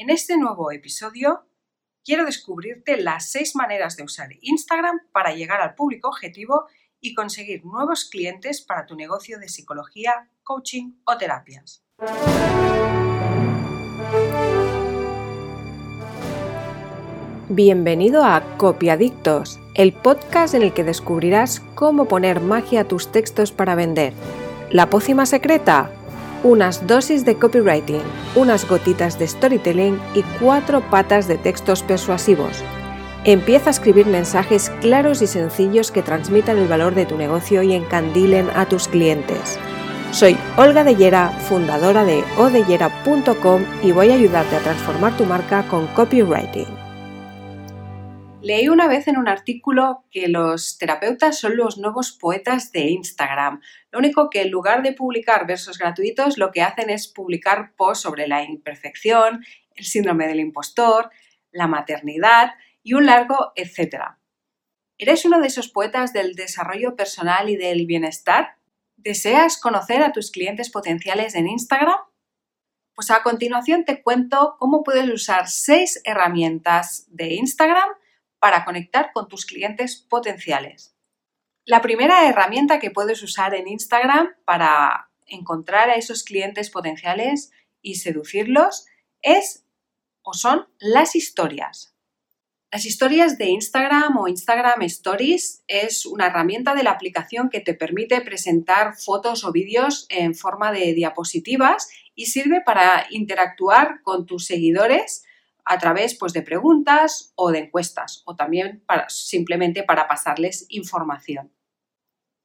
En este nuevo episodio quiero descubrirte las seis maneras de usar Instagram para llegar al público objetivo y conseguir nuevos clientes para tu negocio de psicología, coaching o terapias. Bienvenido a Copiadictos, el podcast en el que descubrirás cómo poner magia a tus textos para vender. ¿La pócima secreta? Unas dosis de copywriting, unas gotitas de storytelling y cuatro patas de textos persuasivos. Empieza a escribir mensajes claros y sencillos que transmitan el valor de tu negocio y encandilen a tus clientes. Soy Olga Dellera, fundadora de odellera.com y voy a ayudarte a transformar tu marca con copywriting. Leí una vez en un artículo que los terapeutas son los nuevos poetas de Instagram. Lo único que en lugar de publicar versos gratuitos, lo que hacen es publicar posts sobre la imperfección, el síndrome del impostor, la maternidad y un largo etcétera. ¿Eres uno de esos poetas del desarrollo personal y del bienestar? ¿Deseas conocer a tus clientes potenciales en Instagram? Pues a continuación te cuento cómo puedes usar seis herramientas de Instagram para conectar con tus clientes potenciales. La primera herramienta que puedes usar en Instagram para encontrar a esos clientes potenciales y seducirlos es o son las historias. Las historias de Instagram o Instagram Stories es una herramienta de la aplicación que te permite presentar fotos o vídeos en forma de diapositivas y sirve para interactuar con tus seguidores a través pues, de preguntas o de encuestas o también para, simplemente para pasarles información.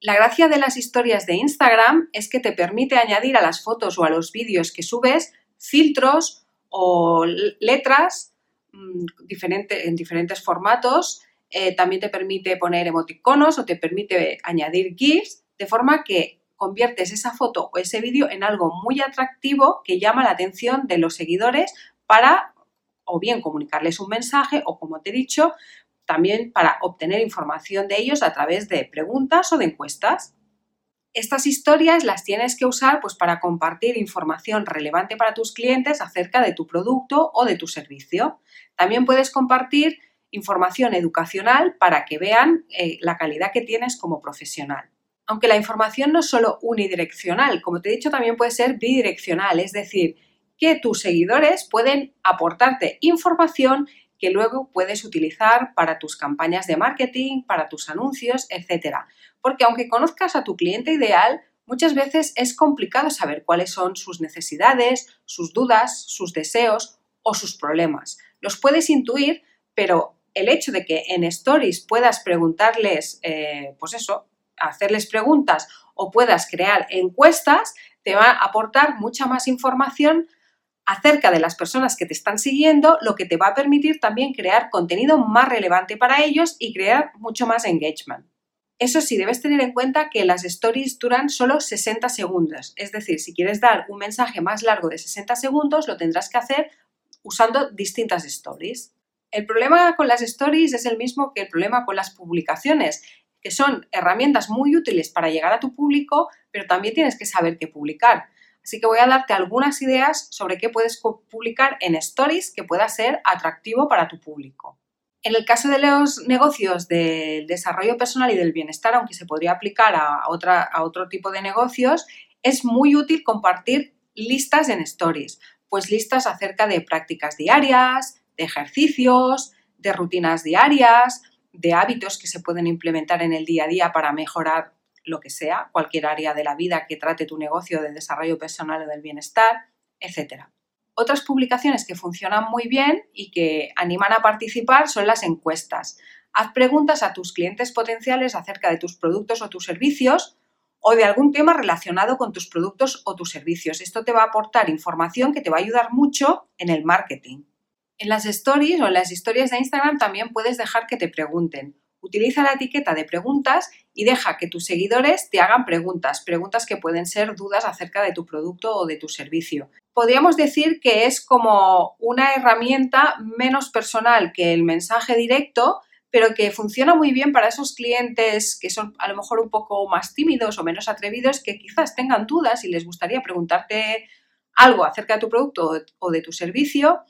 La gracia de las historias de Instagram es que te permite añadir a las fotos o a los vídeos que subes filtros o letras Mm, en diferentes formatos. Eh, también te permite poner emoticonos o te permite añadir GIFs, de forma que conviertes esa foto o ese vídeo en algo muy atractivo que llama la atención de los seguidores para o bien comunicarles un mensaje o, como te he dicho, también para obtener información de ellos a través de preguntas o de encuestas. Estas historias las tienes que usar pues, para compartir información relevante para tus clientes acerca de tu producto o de tu servicio. También puedes compartir información educacional para que vean eh, la calidad que tienes como profesional. Aunque la información no es solo unidireccional, como te he dicho, también puede ser bidireccional, es decir, que tus seguidores pueden aportarte información que luego puedes utilizar para tus campañas de marketing, para tus anuncios, etc. Porque aunque conozcas a tu cliente ideal, muchas veces es complicado saber cuáles son sus necesidades, sus dudas, sus deseos o sus problemas. Los puedes intuir, pero el hecho de que en stories puedas preguntarles, eh, pues eso, hacerles preguntas o puedas crear encuestas, te va a aportar mucha más información acerca de las personas que te están siguiendo, lo que te va a permitir también crear contenido más relevante para ellos y crear mucho más engagement. Eso sí, debes tener en cuenta que las stories duran solo 60 segundos. Es decir, si quieres dar un mensaje más largo de 60 segundos, lo tendrás que hacer usando distintas stories. El problema con las stories es el mismo que el problema con las publicaciones, que son herramientas muy útiles para llegar a tu público, pero también tienes que saber qué publicar. Así que voy a darte algunas ideas sobre qué puedes publicar en stories que pueda ser atractivo para tu público. En el caso de los negocios del desarrollo personal y del bienestar, aunque se podría aplicar a, a otro tipo de negocios, es muy útil compartir listas en stories, pues listas acerca de prácticas diarias, de ejercicios, de rutinas diarias, de hábitos que se pueden implementar en el día a día para mejorar lo que sea, cualquier área de la vida que trate tu negocio de desarrollo personal o del bienestar, etc. Otras publicaciones que funcionan muy bien y que animan a participar son las encuestas. Haz preguntas a tus clientes potenciales acerca de tus productos o tus servicios o de algún tema relacionado con tus productos o tus servicios. Esto te va a aportar información que te va a ayudar mucho en el marketing. En las stories o en las historias de Instagram también puedes dejar que te pregunten. Utiliza la etiqueta de preguntas y deja que tus seguidores te hagan preguntas, preguntas que pueden ser dudas acerca de tu producto o de tu servicio. Podríamos decir que es como una herramienta menos personal que el mensaje directo, pero que funciona muy bien para esos clientes que son a lo mejor un poco más tímidos o menos atrevidos, que quizás tengan dudas y les gustaría preguntarte algo acerca de tu producto o de tu servicio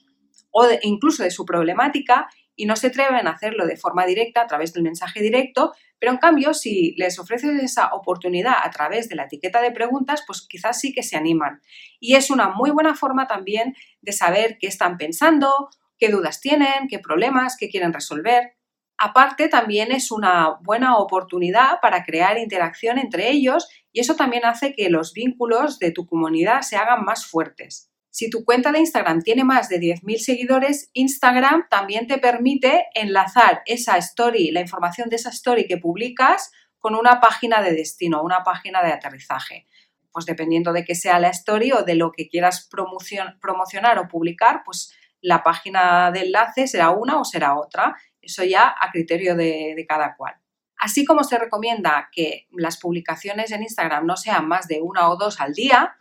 o incluso de su problemática y no se atreven a hacerlo de forma directa a través del mensaje directo, pero en cambio si les ofreces esa oportunidad a través de la etiqueta de preguntas, pues quizás sí que se animan. Y es una muy buena forma también de saber qué están pensando, qué dudas tienen, qué problemas, qué quieren resolver. Aparte, también es una buena oportunidad para crear interacción entre ellos y eso también hace que los vínculos de tu comunidad se hagan más fuertes. Si tu cuenta de Instagram tiene más de 10.000 seguidores, Instagram también te permite enlazar esa story, la información de esa story que publicas con una página de destino, una página de aterrizaje. Pues dependiendo de qué sea la story o de lo que quieras promocionar o publicar, pues la página de enlace será una o será otra. Eso ya a criterio de, de cada cual. Así como se recomienda que las publicaciones en Instagram no sean más de una o dos al día,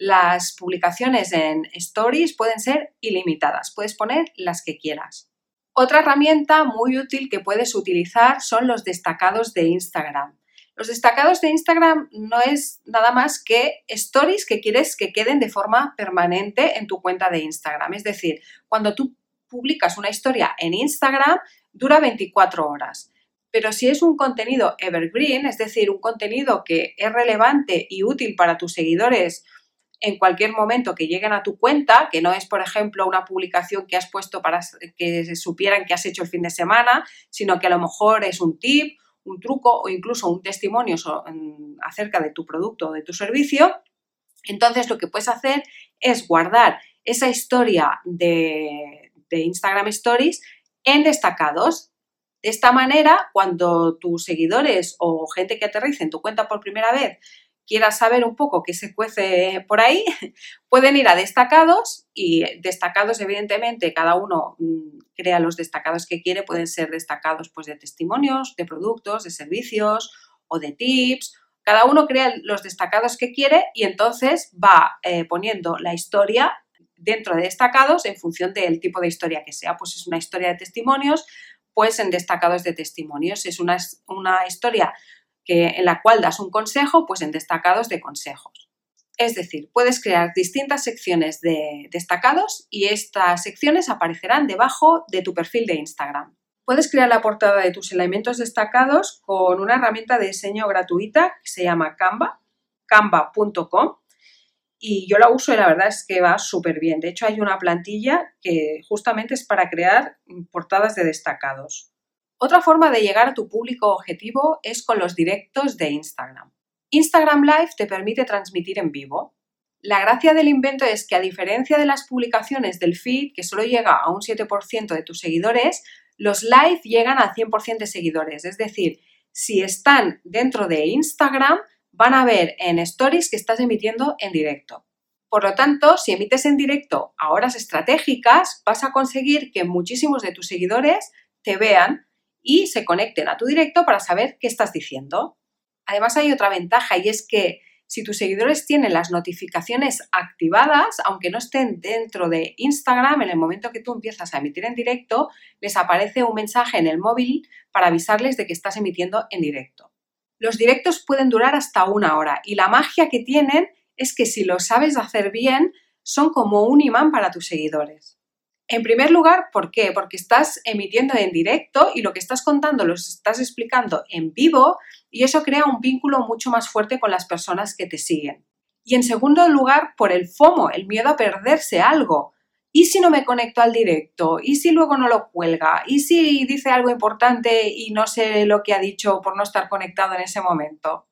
las publicaciones en Stories pueden ser ilimitadas, puedes poner las que quieras. Otra herramienta muy útil que puedes utilizar son los destacados de Instagram. Los destacados de Instagram no es nada más que stories que quieres que queden de forma permanente en tu cuenta de Instagram. Es decir, cuando tú publicas una historia en Instagram, dura 24 horas. Pero si es un contenido evergreen, es decir, un contenido que es relevante y útil para tus seguidores en cualquier momento que lleguen a tu cuenta, que no es, por ejemplo, una publicación que has puesto para que se supieran que has hecho el fin de semana, sino que a lo mejor es un tip, un truco o incluso un testimonio acerca de tu producto o de tu servicio. Entonces, lo que puedes hacer es guardar esa historia de, de Instagram Stories en destacados. De esta manera, cuando tus seguidores o gente que aterrice en tu cuenta por primera vez quiera saber un poco qué se cuece por ahí, pueden ir a destacados y destacados, evidentemente, cada uno mm, crea los destacados que quiere, pueden ser destacados pues, de testimonios, de productos, de servicios o de tips. Cada uno crea los destacados que quiere y entonces va eh, poniendo la historia dentro de destacados en función del tipo de historia que sea. Pues es una historia de testimonios, pues en destacados de testimonios. Es una, una historia en la cual das un consejo, pues en destacados de consejos. Es decir, puedes crear distintas secciones de destacados y estas secciones aparecerán debajo de tu perfil de Instagram. Puedes crear la portada de tus elementos destacados con una herramienta de diseño gratuita que se llama Canva, canva.com. Y yo la uso y la verdad es que va súper bien. De hecho, hay una plantilla que justamente es para crear portadas de destacados. Otra forma de llegar a tu público objetivo es con los directos de Instagram. Instagram Live te permite transmitir en vivo. La gracia del invento es que a diferencia de las publicaciones del feed, que solo llega a un 7% de tus seguidores, los live llegan a 100% de seguidores. Es decir, si están dentro de Instagram, van a ver en stories que estás emitiendo en directo. Por lo tanto, si emites en directo a horas estratégicas, vas a conseguir que muchísimos de tus seguidores te vean y se conecten a tu directo para saber qué estás diciendo. Además hay otra ventaja y es que si tus seguidores tienen las notificaciones activadas, aunque no estén dentro de Instagram, en el momento que tú empiezas a emitir en directo, les aparece un mensaje en el móvil para avisarles de que estás emitiendo en directo. Los directos pueden durar hasta una hora y la magia que tienen es que si lo sabes hacer bien, son como un imán para tus seguidores. En primer lugar, ¿por qué? Porque estás emitiendo en directo y lo que estás contando lo estás explicando en vivo y eso crea un vínculo mucho más fuerte con las personas que te siguen. Y en segundo lugar, por el FOMO, el miedo a perderse algo. ¿Y si no me conecto al directo? ¿Y si luego no lo cuelga? ¿Y si dice algo importante y no sé lo que ha dicho por no estar conectado en ese momento?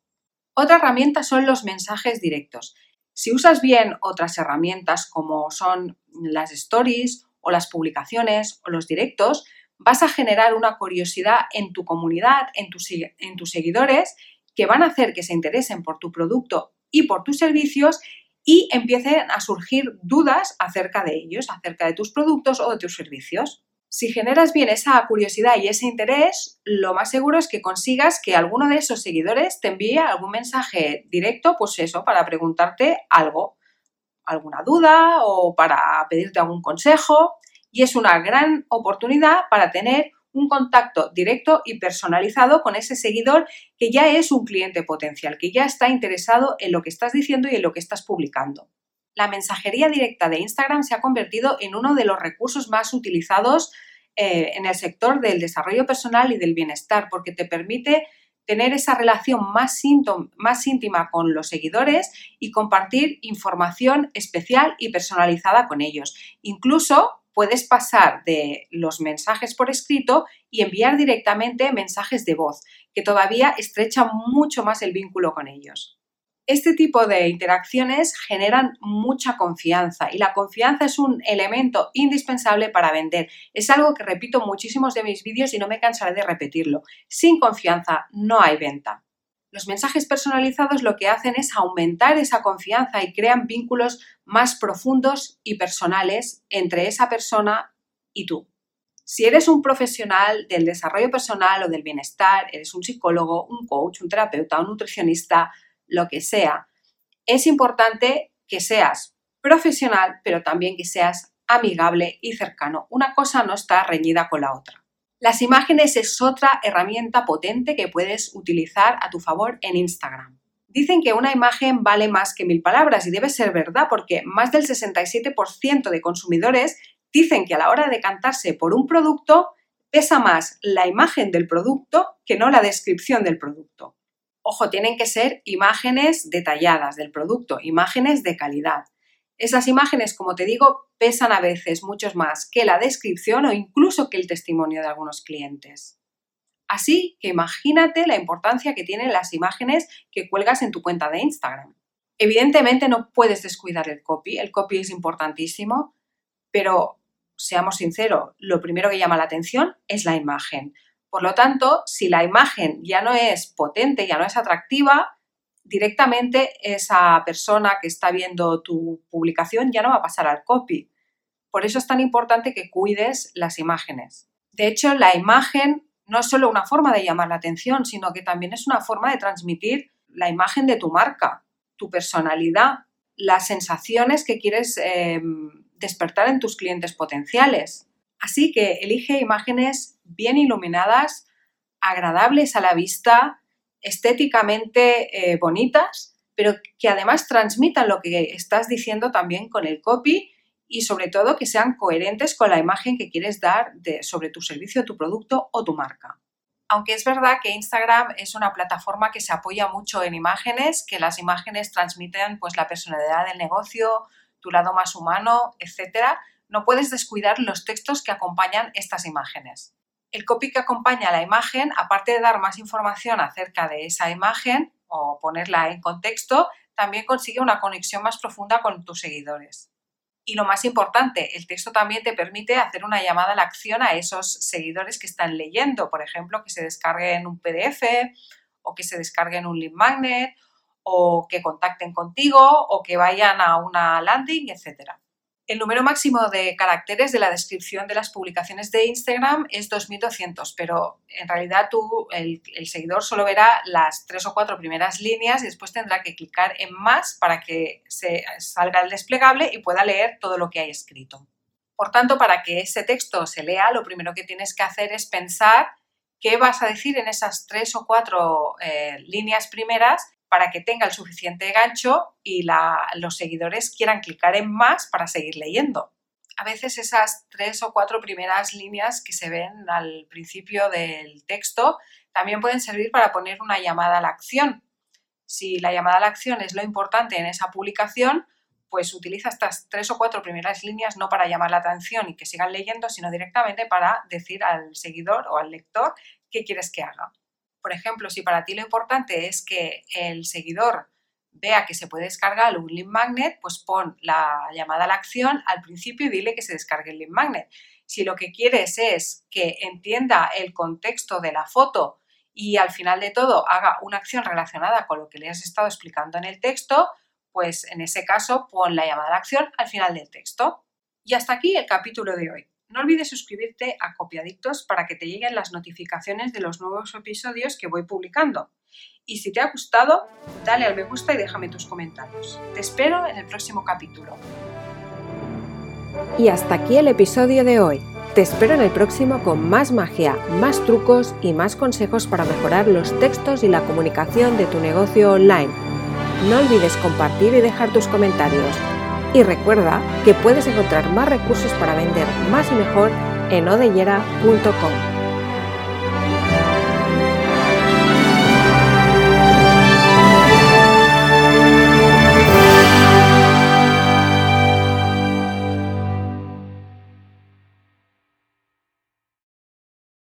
Otra herramienta son los mensajes directos. Si usas bien otras herramientas como son las stories o las publicaciones o los directos, vas a generar una curiosidad en tu comunidad, en tus, en tus seguidores, que van a hacer que se interesen por tu producto y por tus servicios y empiecen a surgir dudas acerca de ellos, acerca de tus productos o de tus servicios. Si generas bien esa curiosidad y ese interés, lo más seguro es que consigas que alguno de esos seguidores te envíe algún mensaje directo, pues eso, para preguntarte algo alguna duda o para pedirte algún consejo y es una gran oportunidad para tener un contacto directo y personalizado con ese seguidor que ya es un cliente potencial, que ya está interesado en lo que estás diciendo y en lo que estás publicando. la mensajería directa de Instagram se ha convertido en uno de los recursos más utilizados eh, en el sector del desarrollo personal y del bienestar, porque te permite tener esa relación más, más íntima con los seguidores y compartir información especial y personalizada con ellos. Incluso puedes pasar de los mensajes por escrito y enviar directamente mensajes de voz, que todavía estrechan mucho más el vínculo con ellos. Este tipo de interacciones generan mucha confianza y la confianza es un elemento indispensable para vender. Es algo que repito muchísimos de mis vídeos y no me cansaré de repetirlo. Sin confianza no hay venta. Los mensajes personalizados lo que hacen es aumentar esa confianza y crean vínculos más profundos y personales entre esa persona y tú. Si eres un profesional del desarrollo personal o del bienestar, eres un psicólogo, un coach, un terapeuta, un nutricionista, lo que sea, es importante que seas profesional, pero también que seas amigable y cercano. Una cosa no está reñida con la otra. Las imágenes es otra herramienta potente que puedes utilizar a tu favor en Instagram. Dicen que una imagen vale más que mil palabras y debe ser verdad porque más del 67% de consumidores dicen que a la hora de cantarse por un producto pesa más la imagen del producto que no la descripción del producto. Ojo, tienen que ser imágenes detalladas del producto, imágenes de calidad. Esas imágenes, como te digo, pesan a veces mucho más que la descripción o incluso que el testimonio de algunos clientes. Así que imagínate la importancia que tienen las imágenes que cuelgas en tu cuenta de Instagram. Evidentemente no puedes descuidar el copy, el copy es importantísimo, pero seamos sinceros, lo primero que llama la atención es la imagen. Por lo tanto, si la imagen ya no es potente, ya no es atractiva, directamente esa persona que está viendo tu publicación ya no va a pasar al copy. Por eso es tan importante que cuides las imágenes. De hecho, la imagen no es solo una forma de llamar la atención, sino que también es una forma de transmitir la imagen de tu marca, tu personalidad, las sensaciones que quieres em, despertar en tus clientes potenciales. Así que elige imágenes bien iluminadas, agradables a la vista, estéticamente eh, bonitas, pero que además transmitan lo que estás diciendo también con el copy y sobre todo que sean coherentes con la imagen que quieres dar sobre tu servicio, tu producto o tu marca. Aunque es verdad que Instagram es una plataforma que se apoya mucho en imágenes, que las imágenes transmiten pues la personalidad del negocio, tu lado más humano, etcétera, no puedes descuidar los textos que acompañan estas imágenes el copy que acompaña a la imagen, aparte de dar más información acerca de esa imagen o ponerla en contexto, también consigue una conexión más profunda con tus seguidores. Y lo más importante, el texto también te permite hacer una llamada a la acción a esos seguidores que están leyendo, por ejemplo, que se descarguen un PDF o que se descarguen un link magnet o que contacten contigo o que vayan a una landing, etcétera. El número máximo de caracteres de la descripción de las publicaciones de Instagram es 2200, pero en realidad tú, el, seguidor solo verá las tres o cuatro primeras líneas y después tendrá que clicar en más para que se salga el desplegable y pueda leer todo lo que hay escrito. Por tanto, para que ese texto se lea, lo primero que tienes que hacer es pensar qué vas a decir en esas tres o cuatro eh, líneas primeras para que tenga el suficiente gancho y los seguidores quieran clicar en más para seguir leyendo. A veces esas tres o cuatro primeras líneas que se ven al principio del texto también pueden servir para poner una llamada a la acción. Si la llamada a la acción es lo importante en esa publicación, pues utiliza estas tres o cuatro primeras líneas no para llamar la atención y que sigan leyendo, sino directamente para decir al seguidor o al lector qué quieres que haga. Por ejemplo, si para ti lo importante es que el seguidor vea que se puede descargar un link magnet, pues pon la llamada a la acción al principio y dile que se descargue el link magnet. Si lo que quieres es que entienda el contexto de la foto y al final de todo haga una acción relacionada con lo que le has estado explicando en el texto, pues en ese caso pon la llamada a la acción al final del texto. Y hasta aquí el capítulo de hoy. No olvides suscribirte a Copiadictos para que te lleguen las notificaciones de los nuevos episodios que voy publicando. Y si te ha gustado, dale al me gusta y déjame tus comentarios. Te espero en el próximo capítulo. Y hasta aquí el episodio de hoy. Te espero en el próximo con más magia, más trucos y más consejos para mejorar los textos y la comunicación de tu negocio online. No olvides compartir y dejar tus comentarios. Y recuerda que puedes encontrar más recursos para vender más y mejor en odellera.com.